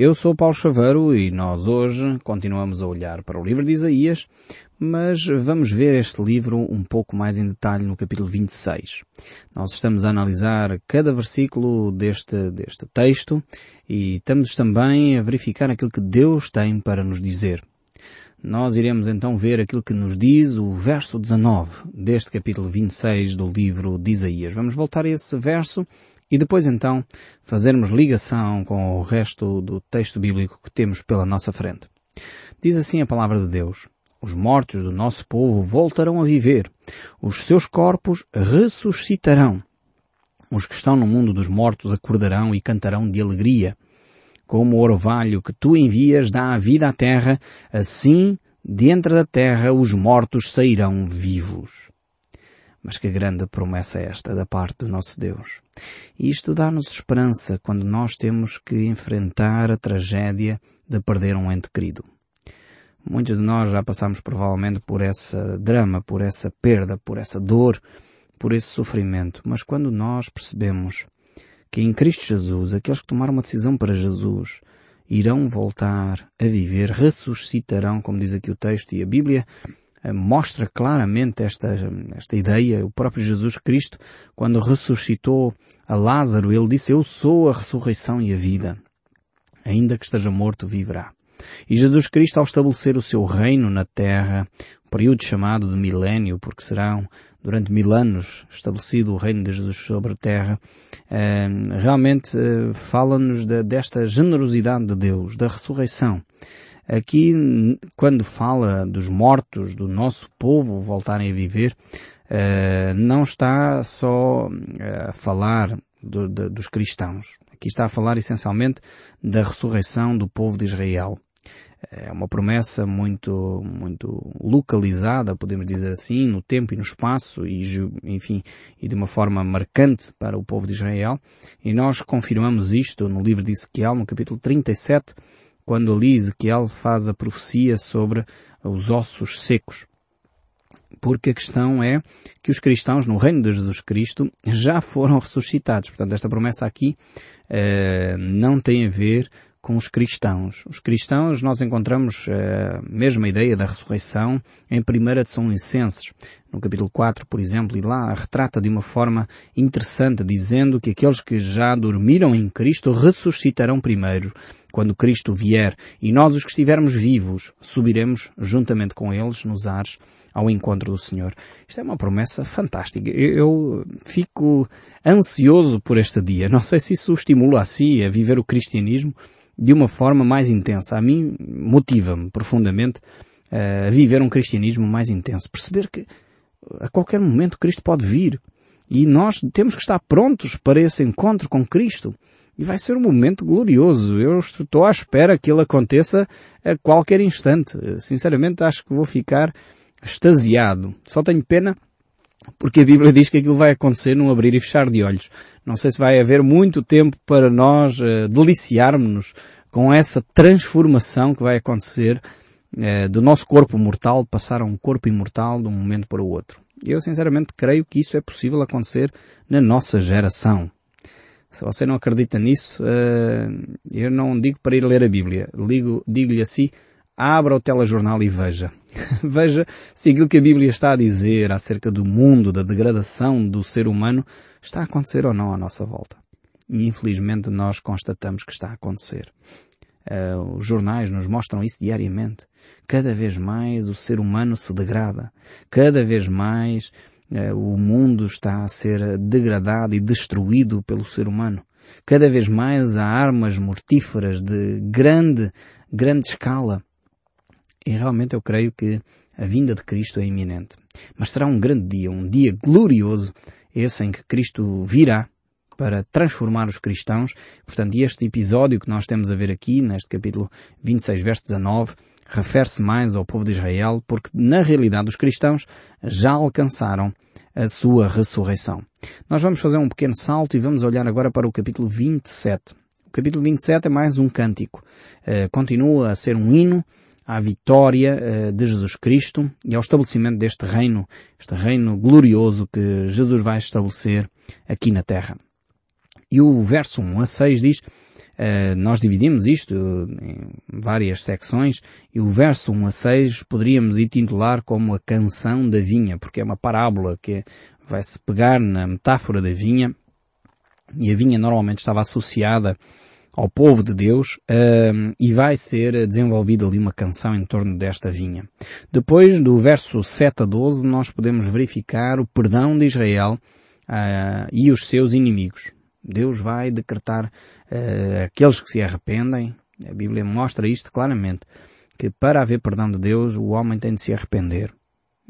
Eu sou Paulo Chaveiro e nós hoje continuamos a olhar para o livro de Isaías, mas vamos ver este livro um pouco mais em detalhe no capítulo 26. Nós estamos a analisar cada versículo deste, deste texto e estamos também a verificar aquilo que Deus tem para nos dizer. Nós iremos então ver aquilo que nos diz o verso 19 deste capítulo 26 do livro de Isaías. Vamos voltar a esse verso e depois então fazermos ligação com o resto do texto bíblico que temos pela nossa frente. Diz assim a palavra de Deus. Os mortos do nosso povo voltarão a viver. Os seus corpos ressuscitarão. Os que estão no mundo dos mortos acordarão e cantarão de alegria. Como o orvalho que tu envias dá a vida à terra, assim, dentro da terra, os mortos sairão vivos. Mas que grande promessa é esta da parte do nosso Deus. E isto dá-nos esperança quando nós temos que enfrentar a tragédia de perder um ente querido. Muitos de nós já passamos provavelmente por essa drama, por essa perda, por essa dor, por esse sofrimento. Mas quando nós percebemos que em Cristo Jesus, aqueles que tomaram uma decisão para Jesus, irão voltar a viver, ressuscitarão, como diz aqui o texto e a Bíblia, mostra claramente esta, esta ideia. O próprio Jesus Cristo, quando ressuscitou a Lázaro, ele disse, eu sou a ressurreição e a vida. Ainda que esteja morto, viverá. E Jesus Cristo, ao estabelecer o seu reino na terra, um período chamado de milénio, porque serão durante mil anos estabelecido o reino de Jesus sobre a terra, eh, realmente eh, fala-nos desta generosidade de Deus, da ressurreição. Aqui, quando fala dos mortos do nosso povo voltarem a viver, uh, não está só eh, a falar do, de, dos cristãos. Aqui está a falar essencialmente da ressurreição do povo de Israel. É uma promessa muito, muito localizada, podemos dizer assim, no tempo e no espaço e, enfim, e de uma forma marcante para o povo de Israel. E nós confirmamos isto no livro de Ezequiel, no capítulo 37, quando ali Ezequiel faz a profecia sobre os ossos secos. Porque a questão é que os cristãos no reino de Jesus Cristo já foram ressuscitados. Portanto, esta promessa aqui eh, não tem a ver com os cristãos. Os cristãos nós encontramos eh, a mesma ideia da ressurreição em 1 de São Licenses, no capítulo 4, por exemplo, e lá retrata de uma forma interessante, dizendo que aqueles que já dormiram em Cristo ressuscitarão primeiro, quando Cristo vier, e nós os que estivermos vivos subiremos juntamente com eles nos ares ao encontro do Senhor. Isto é uma promessa fantástica. Eu fico ansioso por este dia. Não sei se isso estimula a si a viver o cristianismo de uma forma mais intensa. A mim motiva-me profundamente a viver um cristianismo mais intenso. Perceber que a qualquer momento Cristo pode vir e nós temos que estar prontos para esse encontro com Cristo. E vai ser um momento glorioso. Eu estou à espera que ele aconteça a qualquer instante. Sinceramente acho que vou ficar extasiado. Só tenho pena porque a Bíblia diz que aquilo vai acontecer num abrir e fechar de olhos. Não sei se vai haver muito tempo para nós uh, deliciarmos-nos com essa transformação que vai acontecer uh, do nosso corpo mortal passar a um corpo imortal de um momento para o outro. Eu sinceramente creio que isso é possível acontecer na nossa geração. Se você não acredita nisso, uh, eu não digo para ir ler a Bíblia. Digo-lhe assim, abra o telejornal e veja. veja se aquilo que a Bíblia está a dizer acerca do mundo, da degradação do ser humano, está a acontecer ou não à nossa volta. E infelizmente nós constatamos que está a acontecer. Uh, os jornais nos mostram isso diariamente. Cada vez mais o ser humano se degrada. Cada vez mais uh, o mundo está a ser degradado e destruído pelo ser humano. Cada vez mais há armas mortíferas de grande, grande escala e realmente eu creio que a vinda de Cristo é iminente. Mas será um grande dia, um dia glorioso, esse em que Cristo virá para transformar os cristãos. Portanto, este episódio que nós temos a ver aqui, neste capítulo 26, verso 19, refere-se mais ao povo de Israel, porque na realidade os cristãos já alcançaram a sua ressurreição. Nós vamos fazer um pequeno salto e vamos olhar agora para o capítulo 27. O capítulo 27 é mais um cântico. Uh, continua a ser um hino à vitória uh, de Jesus Cristo e ao estabelecimento deste reino, este reino glorioso que Jesus vai estabelecer aqui na terra. E o verso 1 a 6 diz, Uh, nós dividimos isto em várias secções e o verso 1 a 6 poderíamos intitular como a canção da vinha, porque é uma parábola que vai se pegar na metáfora da vinha e a vinha normalmente estava associada ao povo de Deus uh, e vai ser desenvolvida ali uma canção em torno desta vinha. Depois, do verso 7 a 12, nós podemos verificar o perdão de Israel uh, e os seus inimigos. Deus vai decretar uh, aqueles que se arrependem. A Bíblia mostra isto claramente, que para haver perdão de Deus, o homem tem de se arrepender.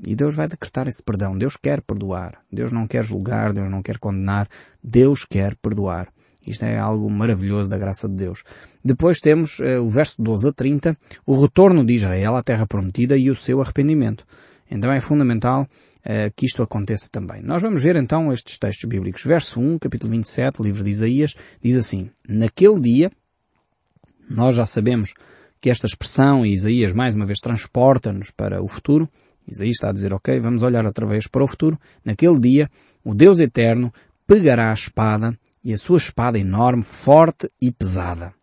E Deus vai decretar esse perdão. Deus quer perdoar. Deus não quer julgar, Deus não quer condenar. Deus quer perdoar. Isto é algo maravilhoso da graça de Deus. Depois temos uh, o verso 12 a 30, o retorno de Israel à terra prometida e o seu arrependimento. Então é fundamental uh, que isto aconteça também. Nós vamos ver então estes textos bíblicos. Verso 1, capítulo 27, livro de Isaías, diz assim, Naquele dia, nós já sabemos que esta expressão, e Isaías mais uma vez transporta-nos para o futuro, Isaías está a dizer, ok, vamos olhar outra vez para o futuro. Naquele dia, o Deus Eterno pegará a espada e a sua espada enorme, forte e pesada.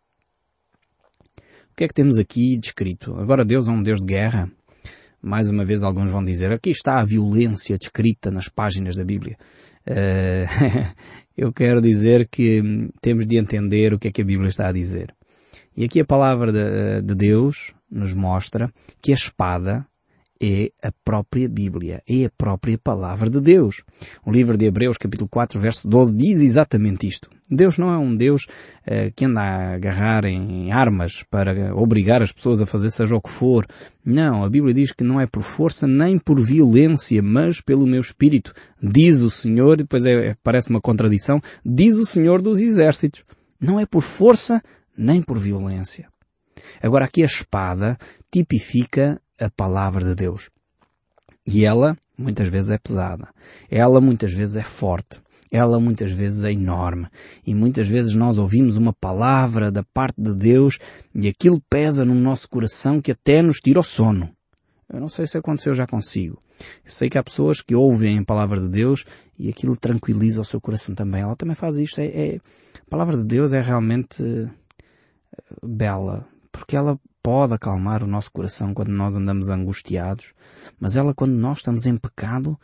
O que é que temos aqui descrito? Agora Deus é um Deus de guerra? Mais uma vez alguns vão dizer, aqui está a violência descrita nas páginas da Bíblia. Uh, eu quero dizer que temos de entender o que é que a Bíblia está a dizer. E aqui a palavra de, de Deus nos mostra que a espada é a própria Bíblia, é a própria palavra de Deus. O livro de Hebreus, capítulo 4, verso 12, diz exatamente isto. Deus não é um Deus uh, que anda a agarrar em armas para obrigar as pessoas a fazer seja o que for. Não, a Bíblia diz que não é por força nem por violência, mas pelo meu espírito. Diz o Senhor, depois é, parece uma contradição, diz o Senhor dos exércitos. Não é por força nem por violência. Agora aqui a espada tipifica a palavra de Deus. E ela muitas vezes é pesada. Ela muitas vezes é forte. Ela muitas vezes é enorme. E muitas vezes nós ouvimos uma palavra da parte de Deus e aquilo pesa no nosso coração que até nos tira o sono. Eu não sei se aconteceu já consigo. Eu sei que há pessoas que ouvem a palavra de Deus e aquilo tranquiliza o seu coração também. Ela também faz isto. É, é... a palavra de Deus é realmente eh, bela, porque ela pode acalmar o nosso coração quando nós andamos angustiados, mas ela quando nós estamos em pecado,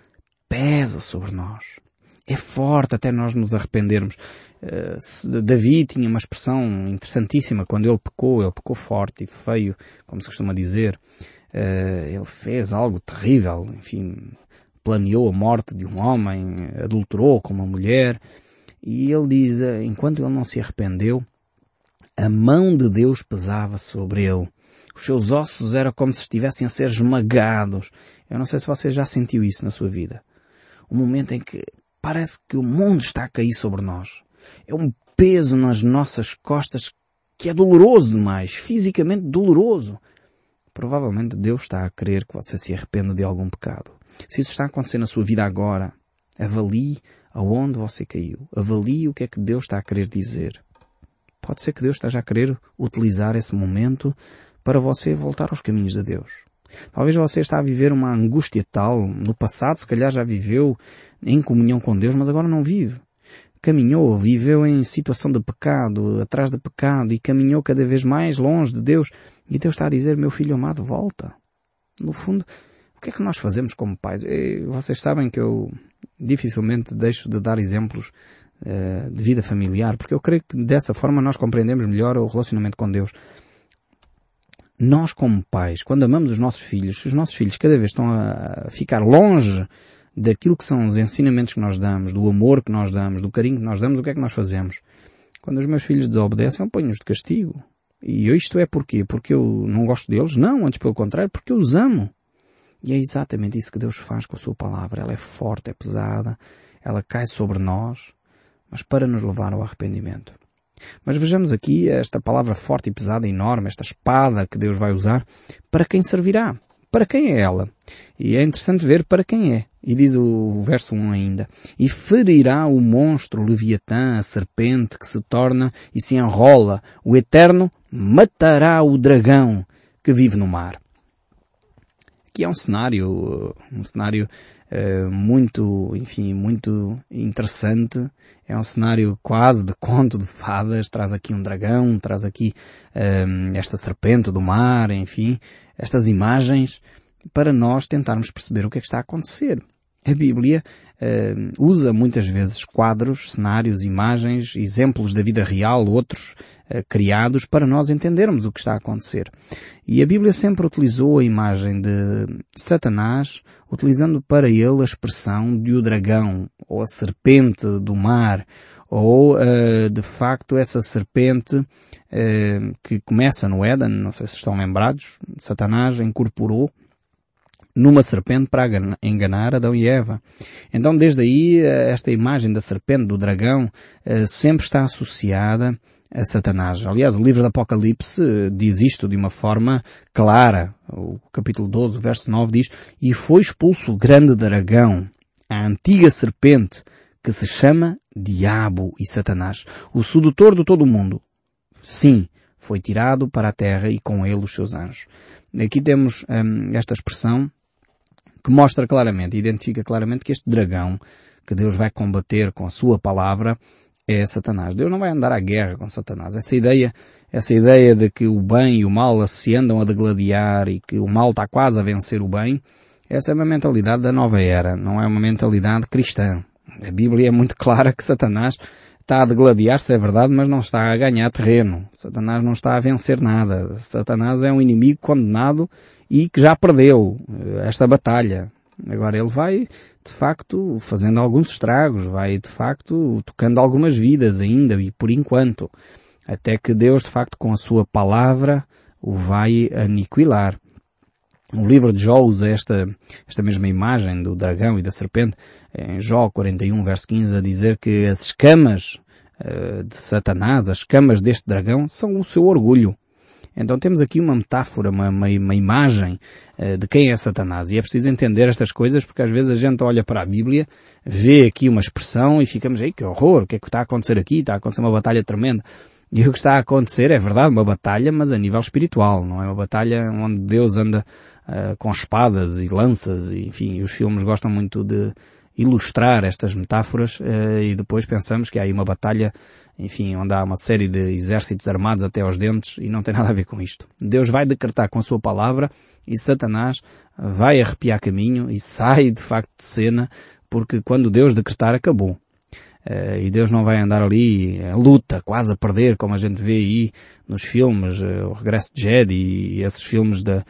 pesa sobre nós. É forte até nós nos arrependermos. Uh, Davi tinha uma expressão interessantíssima quando ele pecou, ele pecou forte e feio, como se costuma dizer. Uh, ele fez algo terrível, enfim, planeou a morte de um homem, adulterou com uma mulher, e ele diz, eh, enquanto ele não se arrependeu, a mão de Deus pesava sobre ele. Os seus ossos eram como se estivessem a ser esmagados. Eu não sei se você já sentiu isso na sua vida. Um momento em que parece que o mundo está a cair sobre nós. É um peso nas nossas costas que é doloroso demais, fisicamente doloroso. Provavelmente Deus está a querer que você se arrependa de algum pecado. Se isso está a acontecer na sua vida agora, avalie aonde você caiu. Avalie o que é que Deus está a querer dizer. Pode ser que Deus esteja a querer utilizar esse momento para você voltar aos caminhos de Deus. Talvez você está a viver uma angústia tal, no passado se calhar já viveu em comunhão com Deus, mas agora não vive. Caminhou, viveu em situação de pecado, atrás de pecado, e caminhou cada vez mais longe de Deus. E Deus está a dizer, meu filho amado, volta. No fundo, o que é que nós fazemos como pais? Vocês sabem que eu dificilmente deixo de dar exemplos eh, de vida familiar, porque eu creio que dessa forma nós compreendemos melhor o relacionamento com Deus. Nós como pais, quando amamos os nossos filhos, se os nossos filhos cada vez estão a ficar longe daquilo que são os ensinamentos que nós damos, do amor que nós damos, do carinho que nós damos, o que é que nós fazemos? Quando os meus filhos desobedecem, eu ponho-os de castigo. E isto é porquê? Porque eu não gosto deles? Não, antes pelo contrário, porque eu os amo. E é exatamente isso que Deus faz com a sua palavra. Ela é forte, é pesada, ela cai sobre nós, mas para nos levar ao arrependimento. Mas vejamos aqui esta palavra forte e pesada, enorme, esta espada que Deus vai usar, para quem servirá? Para quem é ela? E é interessante ver para quem é. E diz o verso 1 ainda. E ferirá o monstro, o leviatã, a serpente que se torna e se enrola. O Eterno matará o dragão que vive no mar. Aqui é um cenário, um cenário uh, muito, enfim, muito interessante. É um cenário quase de conto de fadas. Traz aqui um dragão, traz aqui uh, esta serpente do mar, enfim, estas imagens para nós tentarmos perceber o que é que está a acontecer. A Bíblia uh, usa muitas vezes quadros, cenários, imagens, exemplos da vida real, outros uh, criados, para nós entendermos o que está a acontecer. E a Bíblia sempre utilizou a imagem de Satanás, utilizando para ele a expressão de o dragão, ou a serpente do mar, ou uh, de facto essa serpente que começa no Éden, não sei se estão lembrados, Satanás incorporou numa serpente para enganar Adão e Eva. Então desde aí esta imagem da serpente, do dragão, eh, sempre está associada a Satanás. Aliás, o livro do Apocalipse eh, diz isto de uma forma clara. O capítulo 12, o verso 9 diz, E foi expulso o grande dragão, a antiga serpente, que se chama Diabo e Satanás, o sedutor de todo o mundo. Sim, foi tirado para a terra e com ele os seus anjos. Aqui temos hum, esta expressão que mostra claramente, identifica claramente que este dragão que Deus vai combater com a sua palavra é Satanás. Deus não vai andar à guerra com Satanás. Essa ideia, essa ideia de que o bem e o mal se andam a degladiar e que o mal está quase a vencer o bem, essa é uma mentalidade da nova era, não é uma mentalidade cristã. A Bíblia é muito clara que Satanás está a degladiar-se, é verdade, mas não está a ganhar terreno. Satanás não está a vencer nada. Satanás é um inimigo condenado e que já perdeu eh, esta batalha. Agora ele vai, de facto, fazendo alguns estragos, vai, de facto, tocando algumas vidas ainda e por enquanto. Até que Deus, de facto, com a sua palavra, o vai aniquilar. O livro de Jó usa esta, esta mesma imagem do dragão e da serpente, em Jó 41, verso 15, a dizer que as escamas uh, de Satanás, as escamas deste dragão, são o seu orgulho. Então temos aqui uma metáfora, uma, uma, uma imagem uh, de quem é Satanás. E é preciso entender estas coisas porque às vezes a gente olha para a Bíblia, vê aqui uma expressão e ficamos, ei, que horror, o que é que está a acontecer aqui? Está a acontecer uma batalha tremenda. E o que está a acontecer é verdade, uma batalha, mas a nível espiritual, não é uma batalha onde Deus anda uh, com espadas e lanças, e, enfim, os filmes gostam muito de ilustrar estas metáforas uh, e depois pensamos que há aí uma batalha enfim, onde há uma série de exércitos armados até aos dentes e não tem nada a ver com isto. Deus vai decretar com a sua palavra e Satanás vai arrepiar caminho e sai de facto de cena porque quando Deus decretar acabou. Uh, e Deus não vai andar ali a luta, quase a perder, como a gente vê aí nos filmes, uh, o Regresso de Jedi e esses filmes de, uh,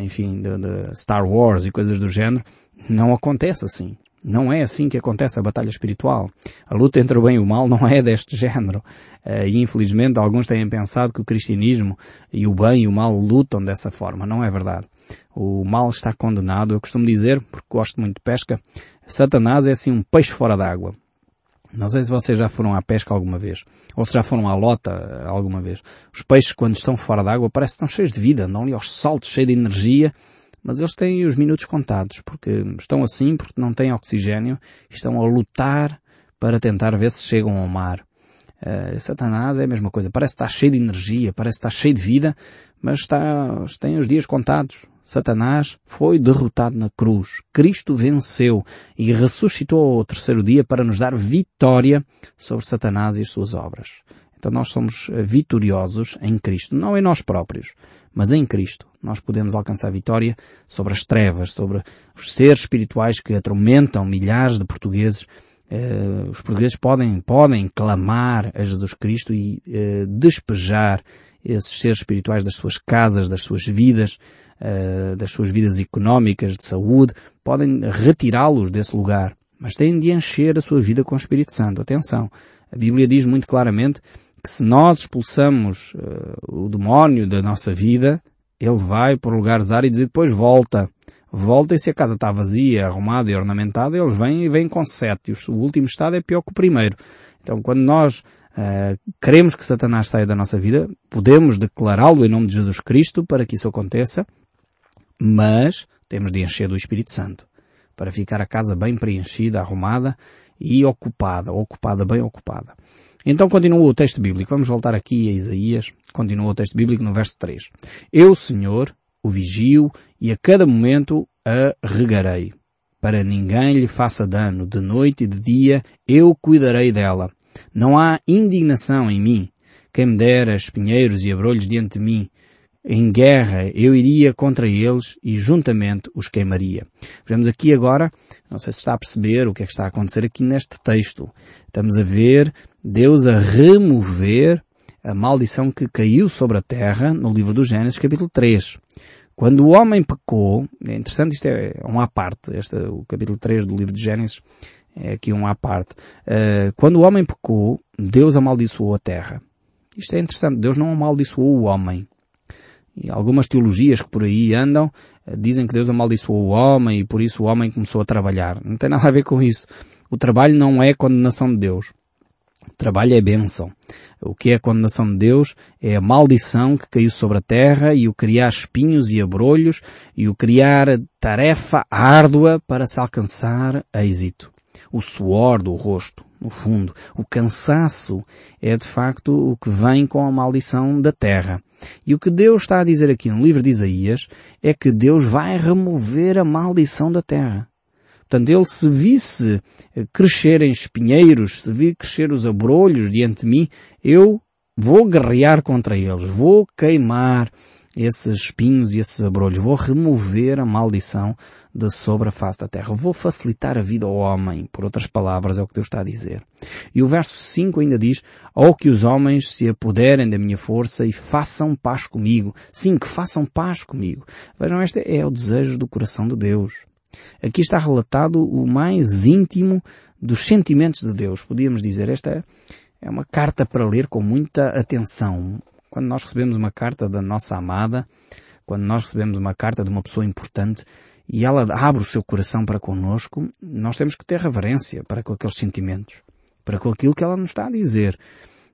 enfim, de, de Star Wars e coisas do género. Não acontece assim. Não é assim que acontece a batalha espiritual. A luta entre o bem e o mal não é deste género. Eh, e infelizmente alguns têm pensado que o cristianismo e o bem e o mal lutam dessa forma. Não é verdade. O mal está condenado. Eu costumo dizer, porque gosto muito de pesca, Satanás é assim um peixe fora d'água. Não sei se vocês já foram à pesca alguma vez, ou se já foram à lota eh, alguma vez. Os peixes, quando estão fora d'água, parecem que estão cheios de vida, andam ali aos saltos, cheios de energia, mas eles têm os minutos contados, porque estão assim, porque não têm oxigênio, estão a lutar para tentar ver se chegam ao mar. Uh, Satanás é a mesma coisa, parece estar cheio de energia, parece estar cheio de vida, mas está, tem os dias contados. Satanás foi derrotado na cruz. Cristo venceu e ressuscitou ao terceiro dia para nos dar vitória sobre Satanás e as suas obras. Então nós somos eh, vitoriosos em Cristo, não em nós próprios, mas em Cristo. Nós podemos alcançar vitória sobre as trevas, sobre os seres espirituais que atormentam milhares de portugueses. Uh, os portugueses podem, podem clamar a Jesus Cristo e uh, despejar esses seres espirituais das suas casas, das suas vidas, uh, das suas vidas económicas, de saúde, podem retirá-los desse lugar. Mas têm de encher a sua vida com o Espírito Santo. Atenção. A Bíblia diz muito claramente que se nós expulsamos uh, o demónio da nossa vida, ele vai por lugares áridos e depois volta. Volta e se a casa está vazia, arrumada e ornamentada, eles vêm e vêm com sete. O último estado é pior que o primeiro. Então quando nós uh, queremos que Satanás saia da nossa vida, podemos declará-lo em nome de Jesus Cristo para que isso aconteça, mas temos de encher do Espírito Santo para ficar a casa bem preenchida, arrumada e ocupada, ocupada, bem ocupada. Então continua o texto bíblico. Vamos voltar aqui a Isaías. Continua o texto bíblico no verso 3. Eu, Senhor, o vigio e a cada momento a regarei. para ninguém lhe faça dano, de noite e de dia eu cuidarei dela. Não há indignação em mim. Quem me dera espinheiros e abrolhos diante de mim, em guerra eu iria contra eles e juntamente os queimaria. Vemos aqui agora, não sei se está a perceber o que é que está a acontecer aqui neste texto. Estamos a ver Deus a remover a maldição que caiu sobre a terra no livro do Gênesis capítulo 3. Quando o homem pecou, é interessante, isto é um à parte, este, o capítulo 3 do livro de Gênesis é aqui um à parte. Uh, quando o homem pecou, Deus amaldiçoou a terra. Isto é interessante, Deus não amaldiçoou o homem. E algumas teologias que por aí andam eh, dizem que Deus amaldiçoou o homem e por isso o homem começou a trabalhar. Não tem nada a ver com isso. O trabalho não é condenação de Deus. Trabalho é bênção. O que é a condenação de Deus é a maldição que caiu sobre a terra e o criar espinhos e abrolhos e o criar tarefa árdua para se alcançar êxito. O suor do rosto, no fundo. O cansaço é de facto o que vem com a maldição da terra. E o que Deus está a dizer aqui no livro de Isaías é que Deus vai remover a maldição da terra. Portanto, ele se visse crescer em espinheiros, se vir crescer os abrolhos diante de mim, eu vou guerrear contra eles, vou queimar esses espinhos e esses abrolhos, vou remover a maldição de sobre a face da terra. Vou facilitar a vida ao homem. Por outras palavras, é o que Deus está a dizer. E o verso 5 ainda diz, ou que os homens se apoderem da minha força e façam paz comigo. Sim, que façam paz comigo. Vejam, este é o desejo do coração de Deus. Aqui está relatado o mais íntimo dos sentimentos de Deus. Podíamos dizer, esta é uma carta para ler com muita atenção. Quando nós recebemos uma carta da nossa amada, quando nós recebemos uma carta de uma pessoa importante, e ela abre o seu coração para connosco, nós temos que ter reverência para com aqueles sentimentos, para com aquilo que ela nos está a dizer.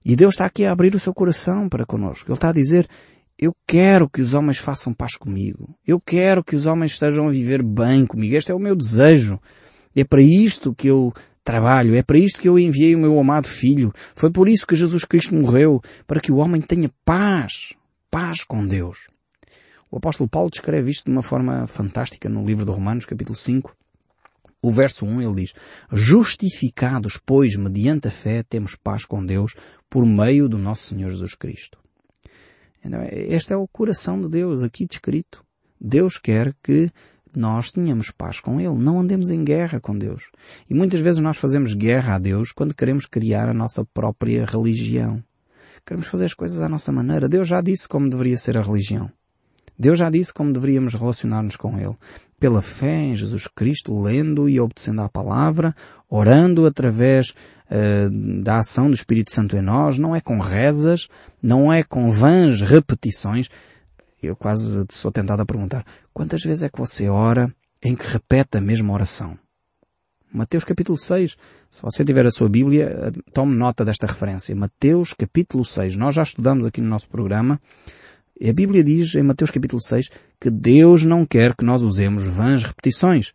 E Deus está aqui a abrir o seu coração para connosco. Ele está a dizer, eu quero que os homens façam paz comigo. Eu quero que os homens estejam a viver bem comigo. Este é o meu desejo. É para isto que eu trabalho. É para isto que eu enviei o meu amado filho. Foi por isso que Jesus Cristo morreu. Para que o homem tenha paz. Paz com Deus. O apóstolo Paulo descreve isto de uma forma fantástica no livro de Romanos, capítulo 5. O verso 1 ele diz, Justificados, pois, mediante a fé, temos paz com Deus por meio do nosso Senhor Jesus Cristo. Este é o coração de Deus aqui descrito. Deus quer que nós tenhamos paz com Ele, não andemos em guerra com Deus. E muitas vezes nós fazemos guerra a Deus quando queremos criar a nossa própria religião. Queremos fazer as coisas à nossa maneira. Deus já disse como deveria ser a religião. Deus já disse como deveríamos relacionar-nos com Ele. Pela fé em Jesus Cristo, lendo e obedecendo à palavra, orando através uh, da ação do Espírito Santo em nós, não é com rezas, não é com vãs repetições. Eu quase sou tentado a perguntar, quantas vezes é que você ora em que repete a mesma oração? Mateus capítulo 6. Se você tiver a sua Bíblia, eh, tome nota desta referência. Mateus capítulo 6. Nós já estudamos aqui no nosso programa a Bíblia diz em Mateus capítulo 6 que Deus não quer que nós usemos vãs repetições.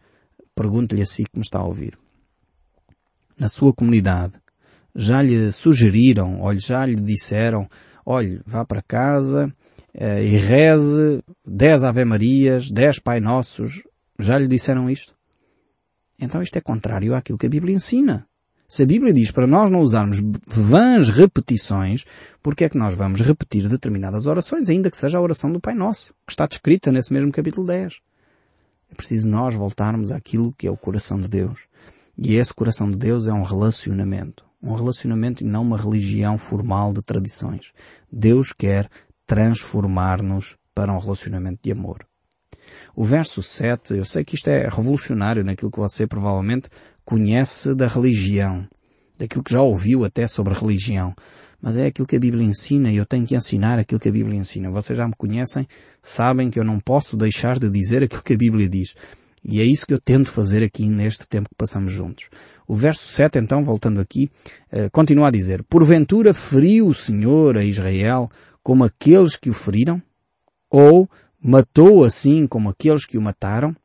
Pergunte-lhe assim que me está a ouvir. Na sua comunidade, já lhe sugeriram, ou já lhe disseram, olhe, vá para casa eh, e reze dez Ave Marias, dez Pai Nossos. Já lhe disseram isto? Então isto é contrário àquilo que a Bíblia ensina. Se a Bíblia diz para nós não usarmos vãs repetições, porque é que nós vamos repetir determinadas orações, ainda que seja a oração do Pai Nosso, que está descrita nesse mesmo capítulo 10? É preciso nós voltarmos àquilo que é o coração de Deus. E esse coração de Deus é um relacionamento. Um relacionamento e não uma religião formal de tradições. Deus quer transformar-nos para um relacionamento de amor. O verso 7, eu sei que isto é revolucionário naquilo que você provavelmente conhece da religião, daquilo que já ouviu até sobre religião. Mas é aquilo que a Bíblia ensina e eu tenho que ensinar aquilo que a Bíblia ensina. Vocês já me conhecem, sabem que eu não posso deixar de dizer aquilo que a Bíblia diz. E é isso que eu tento fazer aqui neste tempo que passamos juntos. O verso 7, então, voltando aqui, eh, continua a dizer, Porventura feriu o Senhor a Israel como aqueles que o feriram? Ou matou assim como aqueles que o mataram?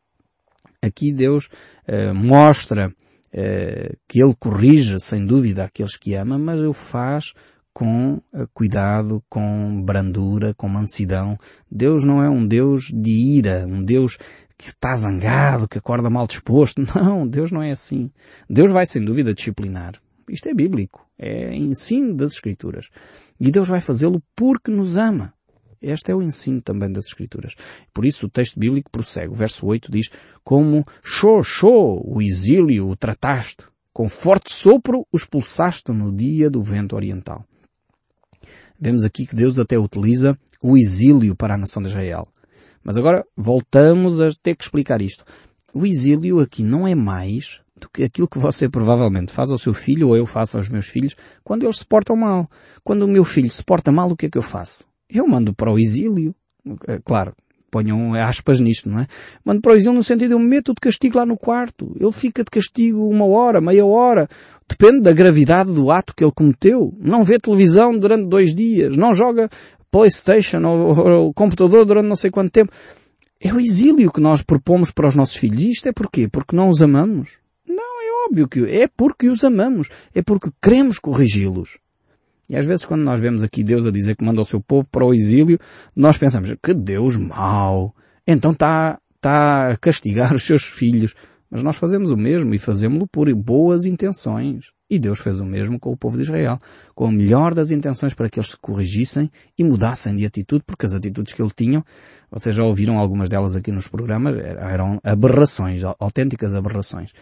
Aqui Deus eh, mostra eh, que ele corrige, sem dúvida, aqueles que ama, mas o faz com eh, cuidado, com brandura, com mansidão. Deus não é um Deus de ira, um Deus que está zangado, que acorda mal disposto. Não, Deus não é assim. Deus vai sem dúvida disciplinar. Isto é bíblico. É ensino das Escrituras. E Deus vai fazê-lo porque nos ama. Este é o ensino também das Escrituras. Por isso o texto bíblico prossegue. O verso 8 diz, como show, show, o exílio o trataste, com forte sopro o expulsaste no dia do vento oriental. Vemos aqui que Deus até utiliza o exílio para a nação de Israel. Mas agora voltamos a ter que explicar isto. O exílio aqui não é mais do que aquilo que você provavelmente faz ao seu filho ou eu faço aos meus filhos quando eles se portam mal. Quando o meu filho se porta mal, o que é que eu faço? Eu mando para o exílio. É, claro, ponham aspas nisto, não é? Mando para o exílio no sentido de eu me meto de castigo lá no quarto. Ele fica de castigo uma hora, meia hora. Depende da gravidade do ato que ele cometeu. Não vê televisão durante dois dias. Não joga Playstation ou, ou computador durante não sei quanto tempo. É o exílio que nós propomos para os nossos filhos. E isto é porquê? Porque não os amamos? Não, é óbvio que é porque os amamos. É porque queremos corrigi-los. E às vezes quando nós vemos aqui Deus a dizer que manda o seu povo para o exílio, nós pensamos, que Deus mau. Então está, está a castigar os seus filhos. Mas nós fazemos o mesmo e fazemos-lo por boas intenções. E Deus fez o mesmo com o povo de Israel, com a melhor das intenções para que eles se corrigissem e mudassem de atitude, porque as atitudes que ele tinham, vocês já ouviram algumas delas aqui nos programas, eram aberrações, autênticas aberrações.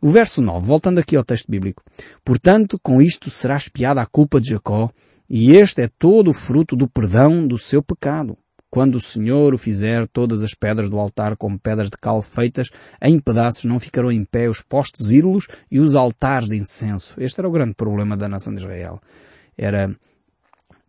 O verso 9, voltando aqui ao texto bíblico. Portanto, com isto será espiada a culpa de Jacó, e este é todo o fruto do perdão do seu pecado. Quando o Senhor o fizer, todas as pedras do altar como pedras de cal feitas em pedaços não ficarão em pé os postes ídolos e os altares de incenso. Este era o grande problema da nação de Israel. Era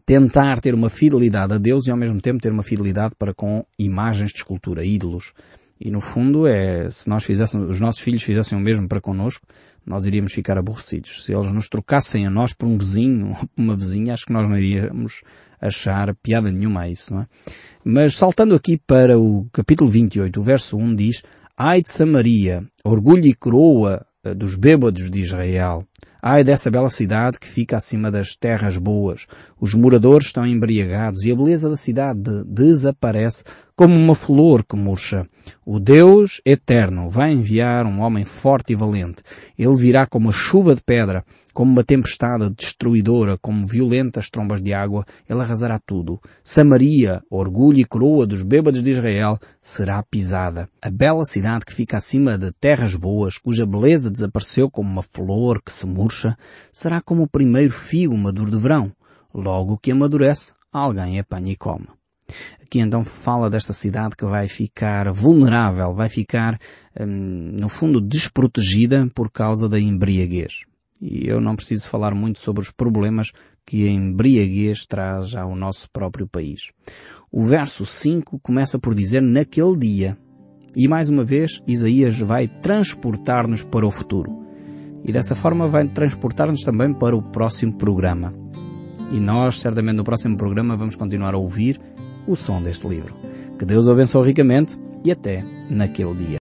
tentar ter uma fidelidade a Deus e ao mesmo tempo ter uma fidelidade para com imagens de escultura, ídolos. E no fundo é, se nós fizéssemos, os nossos filhos fizessem o mesmo para connosco, nós iríamos ficar aborrecidos. Se eles nos trocassem a nós por um vizinho ou por uma vizinha, acho que nós não iríamos achar piada nenhuma a isso, não é? Mas saltando aqui para o capítulo 28, o verso 1 diz, Ai de Samaria, orgulho e coroa eh, dos bêbados de Israel. Ai dessa bela cidade que fica acima das terras boas. Os moradores estão embriagados e a beleza da cidade desaparece como uma flor que murcha. O Deus eterno vai enviar um homem forte e valente. Ele virá como a chuva de pedra, como uma tempestade destruidora, como violentas trombas de água. Ele arrasará tudo. Samaria, orgulho e coroa dos bêbados de Israel, será pisada. A bela cidade que fica acima de terras boas, cuja beleza desapareceu como uma flor que se murcha, será como o primeiro figo maduro de verão. Logo que amadurece, alguém apanha e come. Aqui então fala desta cidade que vai ficar vulnerável, vai ficar, hum, no fundo, desprotegida por causa da embriaguez. E eu não preciso falar muito sobre os problemas que a embriaguez traz ao nosso próprio país. O verso 5 começa por dizer naquele dia. E mais uma vez, Isaías vai transportar-nos para o futuro. E dessa forma vai transportar-nos também para o próximo programa. E nós, certamente, no próximo programa vamos continuar a ouvir o som deste livro. Que Deus o abençoe ricamente e até naquele dia.